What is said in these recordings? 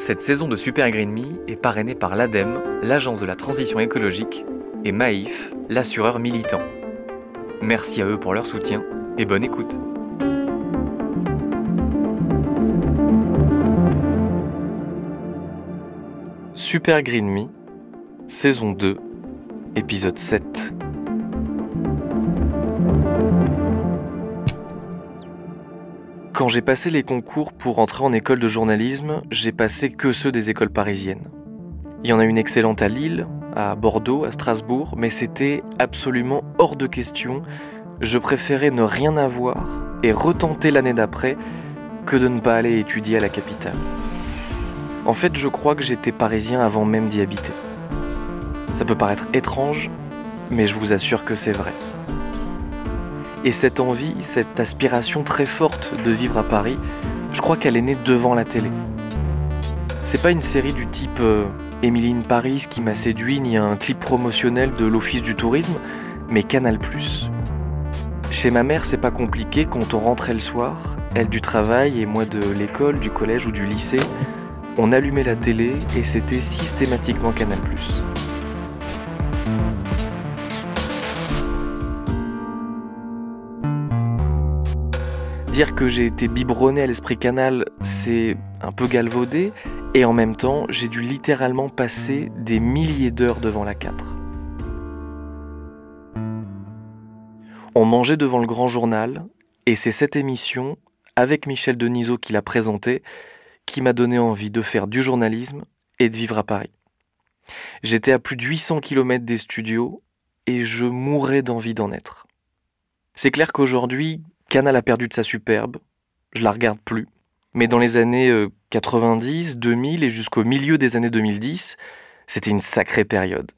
Cette saison de Super Green Me est parrainée par l'ADEME, l'Agence de la transition écologique, et Maïf, l'assureur militant. Merci à eux pour leur soutien et bonne écoute. Super Green Me, saison 2, épisode 7. Quand j'ai passé les concours pour entrer en école de journalisme, j'ai passé que ceux des écoles parisiennes. Il y en a une excellente à Lille, à Bordeaux, à Strasbourg, mais c'était absolument hors de question. Je préférais ne rien avoir et retenter l'année d'après que de ne pas aller étudier à la capitale. En fait, je crois que j'étais parisien avant même d'y habiter. Ça peut paraître étrange, mais je vous assure que c'est vrai. Et cette envie, cette aspiration très forte de vivre à Paris, je crois qu'elle est née devant la télé. C'est pas une série du type euh, Paris qui m'a séduit, ni un clip promotionnel de l'Office du tourisme, mais Canal+. Chez ma mère, c'est pas compliqué quand on rentrait le soir, elle du travail et moi de l'école, du collège ou du lycée, on allumait la télé et c'était systématiquement Canal+. Dire que j'ai été biberonné à l'esprit canal, c'est un peu galvaudé, et en même temps, j'ai dû littéralement passer des milliers d'heures devant la 4. On mangeait devant le grand journal, et c'est cette émission, avec Michel Denisot qui l'a présentée, qui m'a donné envie de faire du journalisme et de vivre à Paris. J'étais à plus de 800 km des studios, et je mourais d'envie d'en être. C'est clair qu'aujourd'hui, Canal a perdu de sa superbe, je la regarde plus. Mais dans les années 90, euh, 2000 et jusqu'au milieu des années 2010, c'était une sacrée période.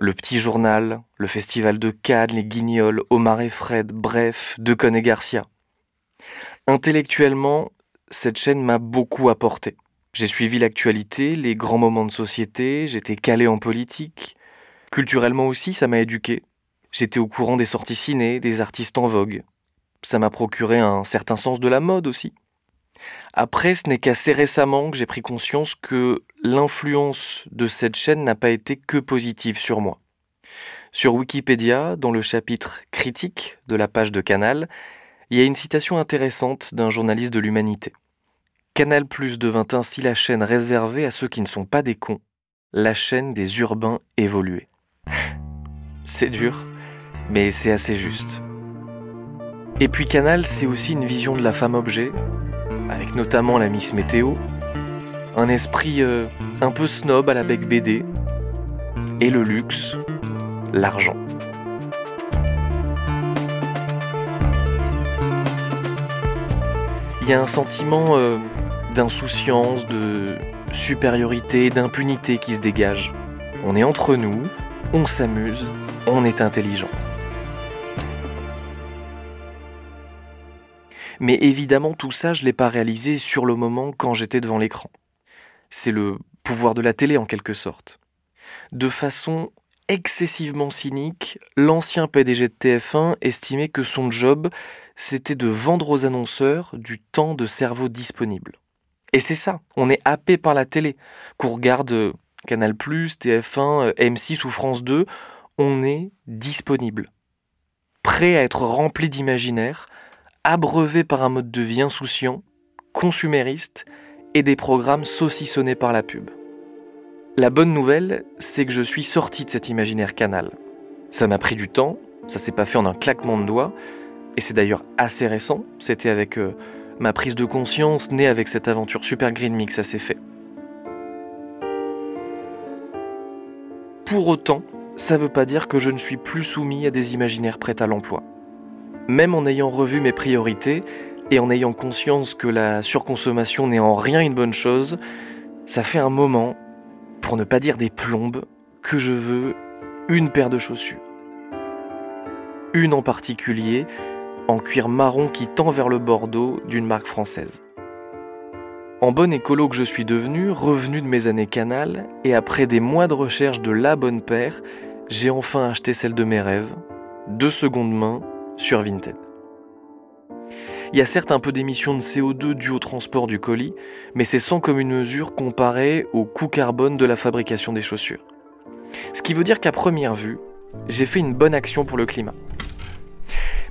Le petit journal, le festival de Cannes, les Guignols, Omar et Fred, bref, Decaune et Garcia. Intellectuellement, cette chaîne m'a beaucoup apporté. J'ai suivi l'actualité, les grands moments de société, j'étais calé en politique. Culturellement aussi, ça m'a éduqué. J'étais au courant des sorties ciné, des artistes en vogue. Ça m'a procuré un certain sens de la mode aussi. Après, ce n'est qu'assez récemment que j'ai pris conscience que l'influence de cette chaîne n'a pas été que positive sur moi. Sur Wikipédia, dans le chapitre critique de la page de Canal, il y a une citation intéressante d'un journaliste de l'humanité. Canal Plus devint ainsi la chaîne réservée à ceux qui ne sont pas des cons, la chaîne des urbains évolués. c'est dur, mais c'est assez juste. Et puis Canal, c'est aussi une vision de la femme objet, avec notamment la Miss Météo, un esprit euh, un peu snob à la bec BD, et le luxe, l'argent. Il y a un sentiment euh, d'insouciance, de supériorité, d'impunité qui se dégage. On est entre nous, on s'amuse, on est intelligent. Mais évidemment, tout ça, je ne l'ai pas réalisé sur le moment quand j'étais devant l'écran. C'est le pouvoir de la télé en quelque sorte. De façon excessivement cynique, l'ancien PDG de TF1 estimait que son job, c'était de vendre aux annonceurs du temps de cerveau disponible. Et c'est ça, on est happé par la télé. Qu'on regarde euh, Canal+, TF1, M6 ou France 2, on est disponible. Prêt à être rempli d'imaginaire, abreuvé par un mode de vie insouciant, consumériste et des programmes saucissonnés par la pub. La bonne nouvelle, c'est que je suis sorti de cet imaginaire canal. Ça m'a pris du temps, ça s'est pas fait en un claquement de doigts, et c'est d'ailleurs assez récent, c'était avec euh, ma prise de conscience née avec cette aventure Super Green Mix, ça s'est fait. Pour autant, ça veut pas dire que je ne suis plus soumis à des imaginaires prêts à l'emploi. Même en ayant revu mes priorités et en ayant conscience que la surconsommation n'est en rien une bonne chose, ça fait un moment, pour ne pas dire des plombes, que je veux une paire de chaussures. Une en particulier, en cuir marron qui tend vers le bordeaux d'une marque française. En bon écolo que je suis devenu, revenu de mes années canal, et après des mois de recherche de la bonne paire, j'ai enfin acheté celle de mes rêves, deux secondes main, sur Vinted. Il y a certes un peu d'émissions de CO2 dues au transport du colis, mais c'est sans commune mesure comparé au coût carbone de la fabrication des chaussures. Ce qui veut dire qu'à première vue, j'ai fait une bonne action pour le climat.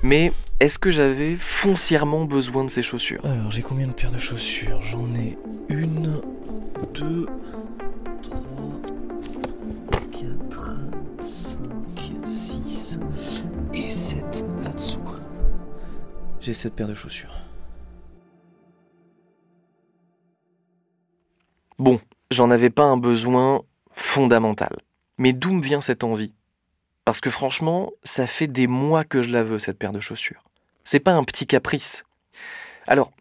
Mais est-ce que j'avais foncièrement besoin de ces chaussures? Alors j'ai combien de paires de chaussures? J'en ai une, deux, J'ai sept paires de chaussures. Bon, j'en avais pas un besoin fondamental. Mais d'où me vient cette envie? Parce que franchement, ça fait des mois que je la veux, cette paire de chaussures. C'est pas un petit caprice. Alors,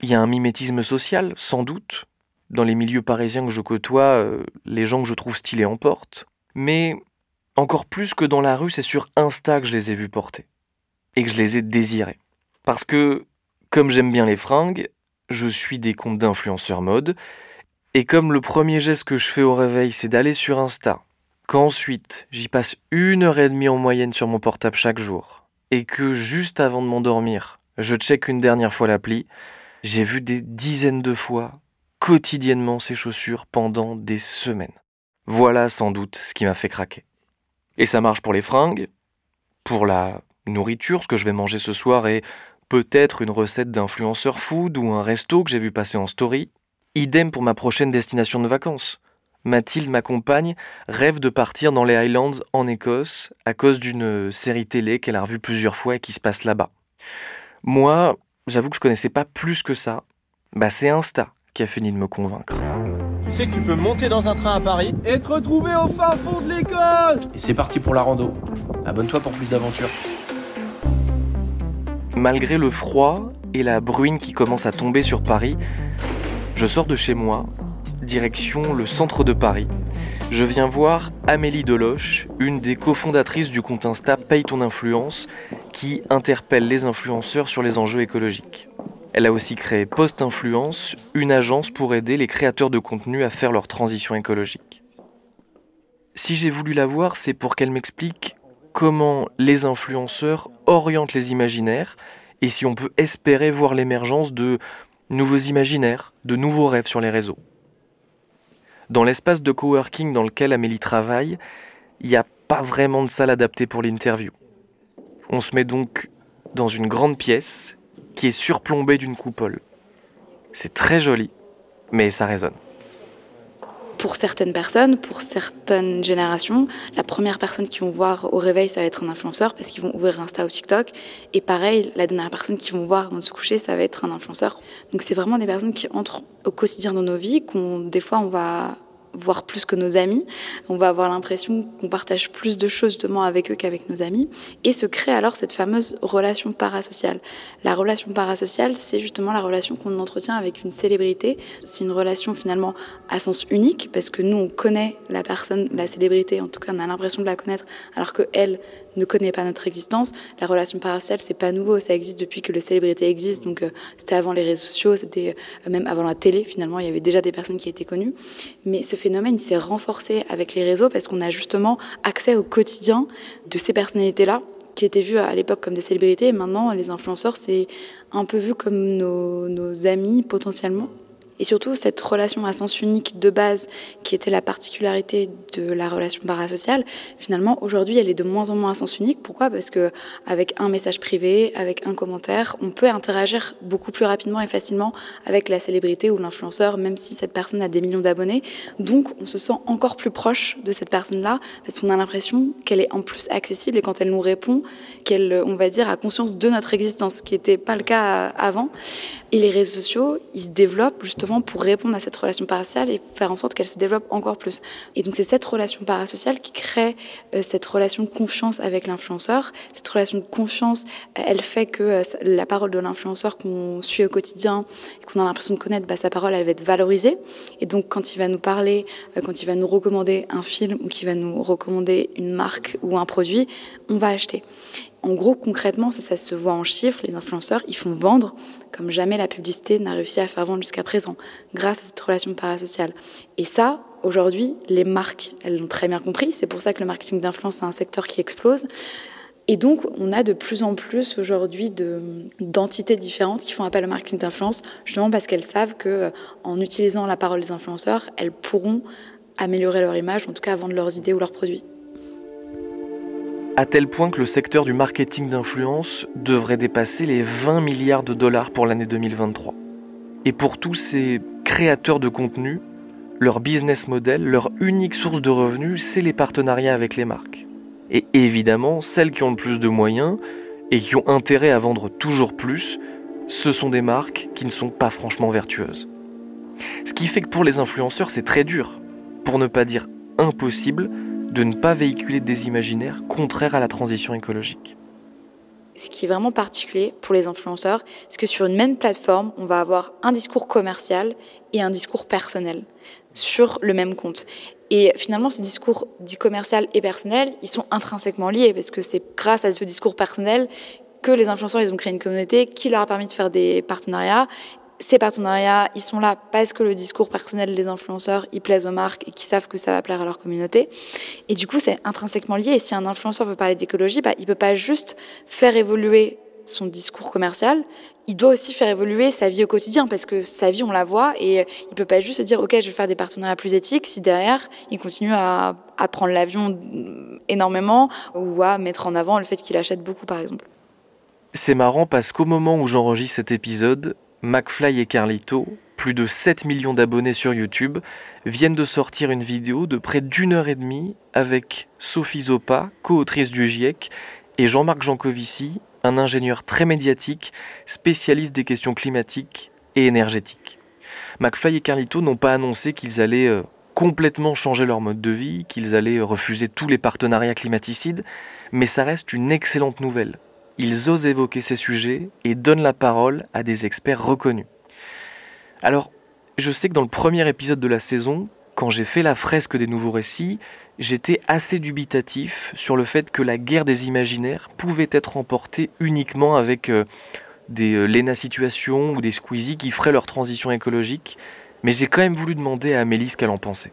il y a un mimétisme social, sans doute. Dans les milieux parisiens que je côtoie, euh, les gens que je trouve stylés en portent. Mais encore plus que dans la rue, c'est sur Insta que je les ai vus porter. Et que je les ai désirés. Parce que, comme j'aime bien les fringues, je suis des comptes d'influenceurs mode. Et comme le premier geste que je fais au réveil, c'est d'aller sur Insta, qu'ensuite j'y passe une heure et demie en moyenne sur mon portable chaque jour, et que juste avant de m'endormir, je check une dernière fois l'appli, j'ai vu des dizaines de fois, quotidiennement, ces chaussures pendant des semaines. Voilà sans doute ce qui m'a fait craquer. Et ça marche pour les fringues, pour la nourriture, ce que je vais manger ce soir et peut-être une recette d'influenceur food ou un resto que j'ai vu passer en story. Idem pour ma prochaine destination de vacances. Mathilde, ma compagne, rêve de partir dans les Highlands en Écosse à cause d'une série télé qu'elle a revue plusieurs fois et qui se passe là-bas. Moi, j'avoue que je connaissais pas plus que ça. Bah c'est Insta qui a fini de me convaincre. Tu sais que tu peux monter dans un train à Paris et te retrouver au fin fond de l'Écosse Et c'est parti pour la rando. Abonne-toi pour plus d'aventures. Malgré le froid et la bruine qui commence à tomber sur Paris, je sors de chez moi direction le centre de Paris. Je viens voir Amélie Deloche, une des cofondatrices du compte Insta Paye ton influence, qui interpelle les influenceurs sur les enjeux écologiques. Elle a aussi créé Post Influence, une agence pour aider les créateurs de contenu à faire leur transition écologique. Si j'ai voulu la voir, c'est pour qu'elle m'explique comment les influenceurs orientent les imaginaires et si on peut espérer voir l'émergence de nouveaux imaginaires, de nouveaux rêves sur les réseaux. Dans l'espace de coworking dans lequel Amélie travaille, il n'y a pas vraiment de salle adaptée pour l'interview. On se met donc dans une grande pièce qui est surplombée d'une coupole. C'est très joli, mais ça résonne pour certaines personnes, pour certaines générations, la première personne qu'ils vont voir au réveil, ça va être un influenceur parce qu'ils vont ouvrir Insta ou TikTok. Et pareil, la dernière personne qu'ils vont voir avant de se coucher, ça va être un influenceur. Donc c'est vraiment des personnes qui entrent au quotidien dans nos vies, qu'on des fois on va voir plus que nos amis. On va avoir l'impression qu'on partage plus de choses justement avec eux qu'avec nos amis. Et se crée alors cette fameuse relation parasociale. La relation parasociale, c'est justement la relation qu'on entretient avec une célébrité. C'est une relation finalement à sens unique parce que nous, on connaît la personne, la célébrité, en tout cas on a l'impression de la connaître, alors que elle, ne connaît pas notre existence. La relation parasociale, c'est pas nouveau, ça existe depuis que les célébrités existent. Donc euh, c'était avant les réseaux sociaux, c'était euh, même avant la télé. Finalement, il y avait déjà des personnes qui étaient connues. Mais ce phénomène s'est renforcé avec les réseaux parce qu'on a justement accès au quotidien de ces personnalités-là qui étaient vues à l'époque comme des célébrités. Et maintenant, les influenceurs, c'est un peu vu comme nos, nos amis potentiellement. Et surtout, cette relation à sens unique de base, qui était la particularité de la relation parasociale, finalement, aujourd'hui, elle est de moins en moins à sens unique. Pourquoi? Parce que avec un message privé, avec un commentaire, on peut interagir beaucoup plus rapidement et facilement avec la célébrité ou l'influenceur, même si cette personne a des millions d'abonnés. Donc, on se sent encore plus proche de cette personne-là, parce qu'on a l'impression qu'elle est en plus accessible et quand elle nous répond, qu'elle, on va dire, a conscience de notre existence, ce qui n'était pas le cas avant. Et les réseaux sociaux, ils se développent justement pour répondre à cette relation parasociale et faire en sorte qu'elle se développe encore plus. Et donc c'est cette relation parasociale qui crée euh, cette relation de confiance avec l'influenceur. Cette relation de confiance, elle fait que euh, la parole de l'influenceur qu'on suit au quotidien et qu'on a l'impression de connaître, bah, sa parole, elle va être valorisée. Et donc quand il va nous parler, euh, quand il va nous recommander un film ou qu'il va nous recommander une marque ou un produit, on va acheter. En gros, concrètement, ça, ça se voit en chiffres. Les influenceurs, ils font vendre comme jamais la publicité n'a réussi à faire vendre jusqu'à présent, grâce à cette relation parasociale. Et ça, aujourd'hui, les marques, elles l'ont très bien compris. C'est pour ça que le marketing d'influence est un secteur qui explose. Et donc, on a de plus en plus aujourd'hui d'entités différentes qui font appel au marketing d'influence, justement parce qu'elles savent que en utilisant la parole des influenceurs, elles pourront améliorer leur image, en tout cas vendre leurs idées ou leurs produits. À tel point que le secteur du marketing d'influence devrait dépasser les 20 milliards de dollars pour l'année 2023. Et pour tous ces créateurs de contenu, leur business model, leur unique source de revenus, c'est les partenariats avec les marques. Et évidemment, celles qui ont le plus de moyens et qui ont intérêt à vendre toujours plus, ce sont des marques qui ne sont pas franchement vertueuses. Ce qui fait que pour les influenceurs, c'est très dur, pour ne pas dire impossible, de ne pas véhiculer des imaginaires contraires à la transition écologique. Ce qui est vraiment particulier pour les influenceurs, c'est que sur une même plateforme, on va avoir un discours commercial et un discours personnel sur le même compte. Et finalement, ce discours dit commercial et personnel, ils sont intrinsèquement liés parce que c'est grâce à ce discours personnel que les influenceurs ils ont créé une communauté qui leur a permis de faire des partenariats. Ces partenariats, ils sont là parce que le discours personnel des influenceurs, ils plaisent aux marques et qui savent que ça va plaire à leur communauté. Et du coup, c'est intrinsèquement lié. Et si un influenceur veut parler d'écologie, bah, il peut pas juste faire évoluer son discours commercial, il doit aussi faire évoluer sa vie au quotidien parce que sa vie, on la voit et il peut pas juste se dire, OK, je vais faire des partenariats plus éthiques si derrière, il continue à prendre l'avion énormément ou à mettre en avant le fait qu'il achète beaucoup, par exemple. C'est marrant parce qu'au moment où j'enregistre cet épisode, McFly et Carlito, plus de 7 millions d'abonnés sur YouTube, viennent de sortir une vidéo de près d'une heure et demie avec Sophie Zopa, co-autrice du GIEC, et Jean-Marc Jancovici, un ingénieur très médiatique, spécialiste des questions climatiques et énergétiques. McFly et Carlito n'ont pas annoncé qu'ils allaient euh, complètement changer leur mode de vie, qu'ils allaient refuser tous les partenariats climaticides, mais ça reste une excellente nouvelle. Ils osent évoquer ces sujets et donnent la parole à des experts reconnus. Alors, je sais que dans le premier épisode de la saison, quand j'ai fait la fresque des nouveaux récits, j'étais assez dubitatif sur le fait que la guerre des imaginaires pouvait être remportée uniquement avec euh, des euh, Lena Situation ou des Squeezie qui feraient leur transition écologique, mais j'ai quand même voulu demander à Amélie ce qu'elle en pensait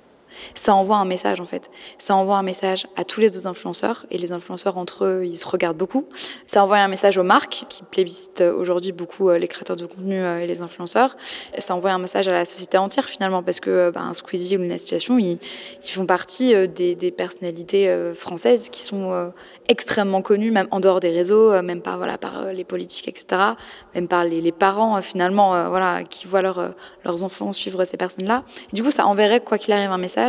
ça envoie un message en fait. Ça envoie un message à tous les autres influenceurs et les influenceurs entre eux, ils se regardent beaucoup. Ça envoie un message aux marques qui plébiscitent aujourd'hui beaucoup euh, les créateurs de contenu euh, et les influenceurs. Ça envoie un message à la société entière finalement parce que ben, Squeezie ou une situation, ils, font partie des, personnalités françaises qui sont extrêmement connues, même en dehors des réseaux, même par voilà par les politiques, etc. Même par les, parents finalement, voilà, qui voient leur, leurs enfants suivre ces personnes-là. Du coup, ça enverrait quoi qu'il arrive un message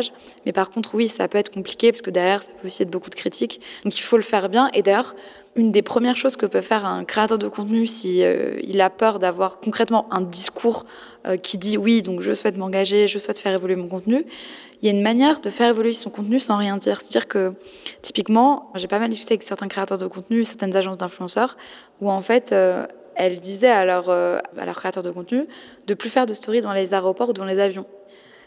mais par contre, oui, ça peut être compliqué parce que derrière, ça peut aussi être beaucoup de critiques. Donc il faut le faire bien. Et d'ailleurs, une des premières choses que peut faire un créateur de contenu si euh, a peur d'avoir concrètement un discours euh, qui dit oui, donc je souhaite m'engager, je souhaite faire évoluer mon contenu, il y a une manière de faire évoluer son contenu sans rien dire. C'est-à-dire que typiquement, j'ai pas mal discuté avec certains créateurs de contenu certaines agences d'influenceurs où en fait euh, elles disaient à leurs à leurs créateurs de contenu de plus faire de stories dans les aéroports ou dans les avions.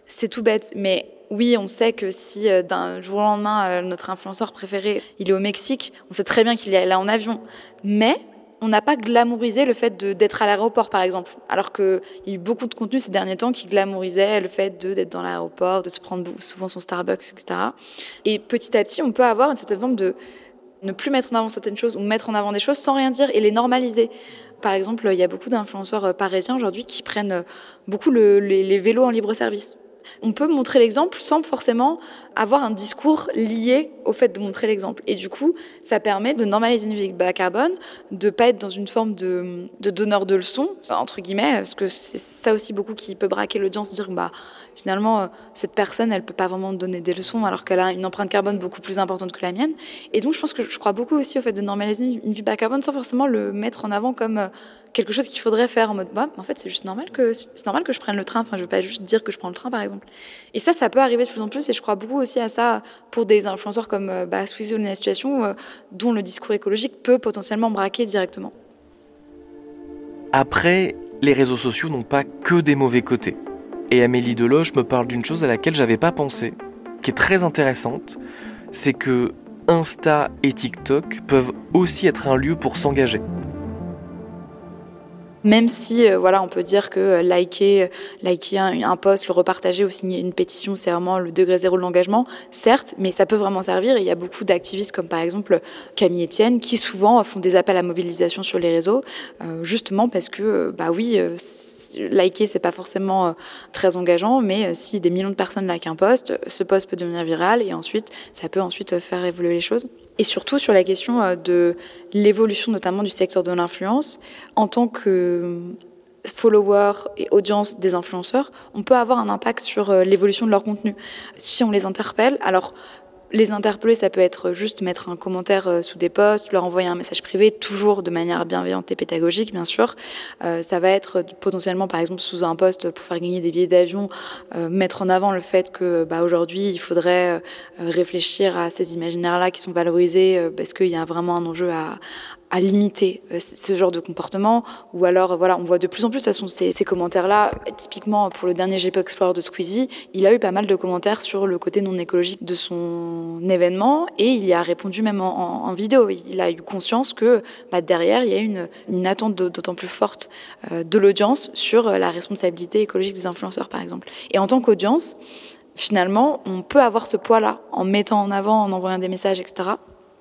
C'est tout bête, mais oui, on sait que si euh, d'un jour au lendemain, euh, notre influenceur préféré, il est au Mexique, on sait très bien qu'il est là en avion. Mais on n'a pas glamourisé le fait d'être à l'aéroport, par exemple. Alors qu'il y a eu beaucoup de contenu ces derniers temps qui glamourisaient le fait d'être dans l'aéroport, de se prendre souvent son Starbucks, etc. Et petit à petit, on peut avoir une certaine forme de ne plus mettre en avant certaines choses ou mettre en avant des choses sans rien dire et les normaliser. Par exemple, il y a beaucoup d'influenceurs euh, parisiens aujourd'hui qui prennent beaucoup les vélos en libre service on peut montrer l'exemple sans forcément avoir un discours lié au fait de montrer l'exemple. Et du coup, ça permet de normaliser une vie bas carbone, de pas être dans une forme de, donneur de leçons, entre guillemets, parce que c'est ça aussi beaucoup qui peut braquer l'audience, dire bah finalement euh, cette personne, elle peut pas vraiment donner des leçons alors qu'elle a une empreinte carbone beaucoup plus importante que la mienne. Et donc je pense que je crois beaucoup aussi au fait de normaliser une vie bas carbone sans forcément le mettre en avant comme euh, quelque chose qu'il faudrait faire en mode bah en fait c'est juste normal que c'est normal que je prenne le train. Enfin je veux pas juste dire que je prends le train par exemple. Et ça ça peut arriver de plus en plus et je crois beaucoup aussi à ça pour des influenceurs comme euh, bah, Squeezie ou la situation euh, dont le discours écologique peut potentiellement braquer directement. Après, les réseaux sociaux n'ont pas que des mauvais côtés. Et Amélie Deloche me parle d'une chose à laquelle j'avais pas pensé, qui est très intéressante, c'est que Insta et TikTok peuvent aussi être un lieu pour s'engager. Même si, euh, voilà, on peut dire que euh, liker, liker un, post, le repartager ou signer une pétition, c'est vraiment le degré zéro de l'engagement, certes, mais ça peut vraiment servir. il y a beaucoup d'activistes comme par exemple Camille Etienne qui souvent font des appels à mobilisation sur les réseaux, euh, justement parce que, bah oui, liker, c'est pas forcément très engageant, mais si des millions de personnes likent un post, ce post peut devenir viral et ensuite, ça peut ensuite faire évoluer les choses et surtout sur la question euh, de l'évolution notamment du secteur de l'influence. En tant que follower et audience des influenceurs, on peut avoir un impact sur euh, l'évolution de leur contenu. Si on les interpelle, alors les interpeller, ça peut être juste mettre un commentaire euh, sous des posts, leur envoyer un message privé, toujours de manière bienveillante et pédagogique, bien sûr. Euh, ça va être potentiellement, par exemple, sous un post pour faire gagner des billets d'avion, euh, mettre en avant le fait que bah, aujourd'hui, il faudrait réfléchir à ces imaginaires-là qui sont valorisés parce qu'il y a vraiment un enjeu à, à limiter euh, ce genre de comportement. Ou alors voilà on voit de plus en plus de façon ces, ces commentaires là typiquement pour le dernier GP Explorer de Squeezie il a eu pas mal de commentaires sur le côté non écologique de son événement. Et il y a répondu même en, vidéo. Il a eu conscience que bah, derrière il y a une, une attente d'autant plus forte euh, de l'audience sur la responsabilité écologique des influenceurs par exemple. Et en tant qu'audience finalement on peut avoir ce poids là en mettant en avant en envoyant des messages etc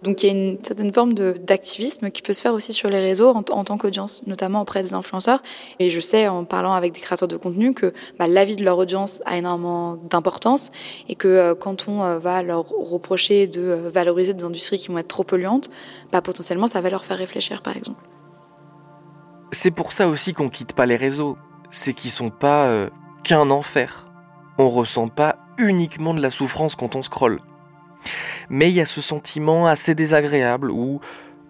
donc il y a une certaine forme d'activisme qui peut se faire aussi sur les réseaux en, tant qu'audience, notamment auprès des influenceurs. Et je sais en parlant avec des créateurs de contenu que bah, l'avis de leur audience a énormément d'importance et que euh, quand on euh, va leur reprocher de euh, valoriser des industries qui vont être trop polluantes, bah, potentiellement ça va leur faire réfléchir par exemple. C'est pour ça aussi qu'on quitte pas les réseaux. C'est qu'ils sont pas qu'un enfer. On ressent pas uniquement de la souffrance quand on scrolle. Mais il y a ce sentiment assez désagréable où,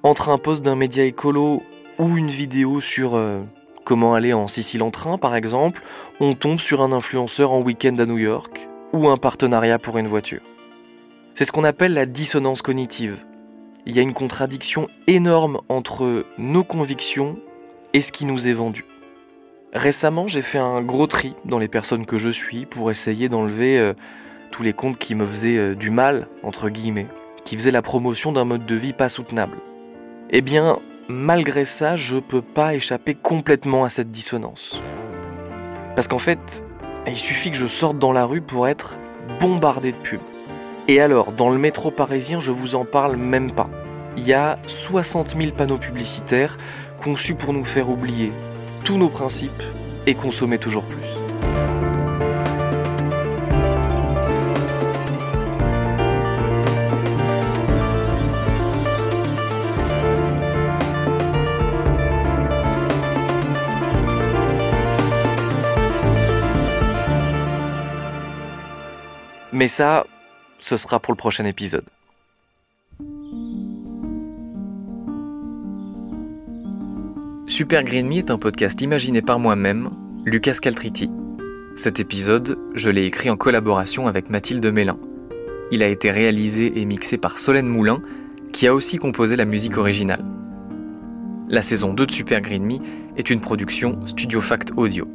entre un post d'un média écolo ou une vidéo sur euh, comment aller en Sicile en train, par exemple, on tombe sur un influenceur en week-end à New York ou un partenariat pour une voiture. C'est ce qu'on appelle la dissonance cognitive. Il y a une contradiction énorme entre nos convictions et ce qui nous est vendu. Récemment, j'ai fait un gros tri dans les personnes que je suis pour essayer d'enlever euh, tous les comptes qui me faisaient euh, du mal, entre guillemets, qui faisaient la promotion d'un mode de vie pas soutenable. Eh bien, malgré ça, je peux pas échapper complètement à cette dissonance. Parce qu'en fait, il suffit que je sorte dans la rue pour être bombardé de pubs. Et alors, dans le métro parisien, je vous en parle même pas. Il y a 60 000 panneaux publicitaires conçus pour nous faire oublier tous nos principes et consommer toujours plus. Mais ça, ce sera pour le prochain épisode. Super Green Me est un podcast imaginé par moi-même, Lucas Caltriti. Cet épisode, je l'ai écrit en collaboration avec Mathilde Mélin. Il a été réalisé et mixé par Solène Moulin, qui a aussi composé la musique originale. La saison 2 de Super Green Me est une production Studio Fact Audio.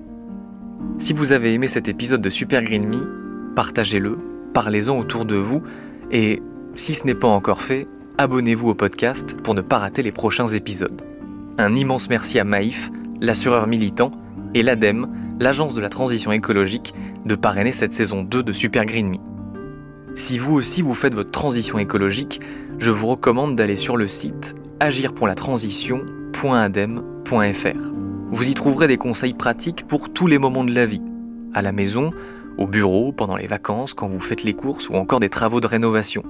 Si vous avez aimé cet épisode de Super Green Me, partagez-le parlez-en autour de vous et, si ce n'est pas encore fait, abonnez-vous au podcast pour ne pas rater les prochains épisodes. Un immense merci à Maïf, l'assureur militant, et l'ADEME, l'agence de la transition écologique, de parrainer cette saison 2 de Super Green Me. Si vous aussi vous faites votre transition écologique, je vous recommande d'aller sur le site agirpourlatransition.adem.fr. Vous y trouverez des conseils pratiques pour tous les moments de la vie, à la maison, au bureau, pendant les vacances, quand vous faites les courses ou encore des travaux de rénovation.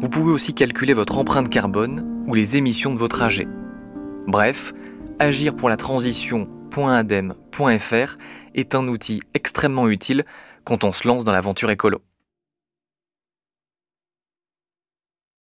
Vous pouvez aussi calculer votre empreinte carbone ou les émissions de vos trajets. Bref, agir pour la est un outil extrêmement utile quand on se lance dans l'aventure écolo.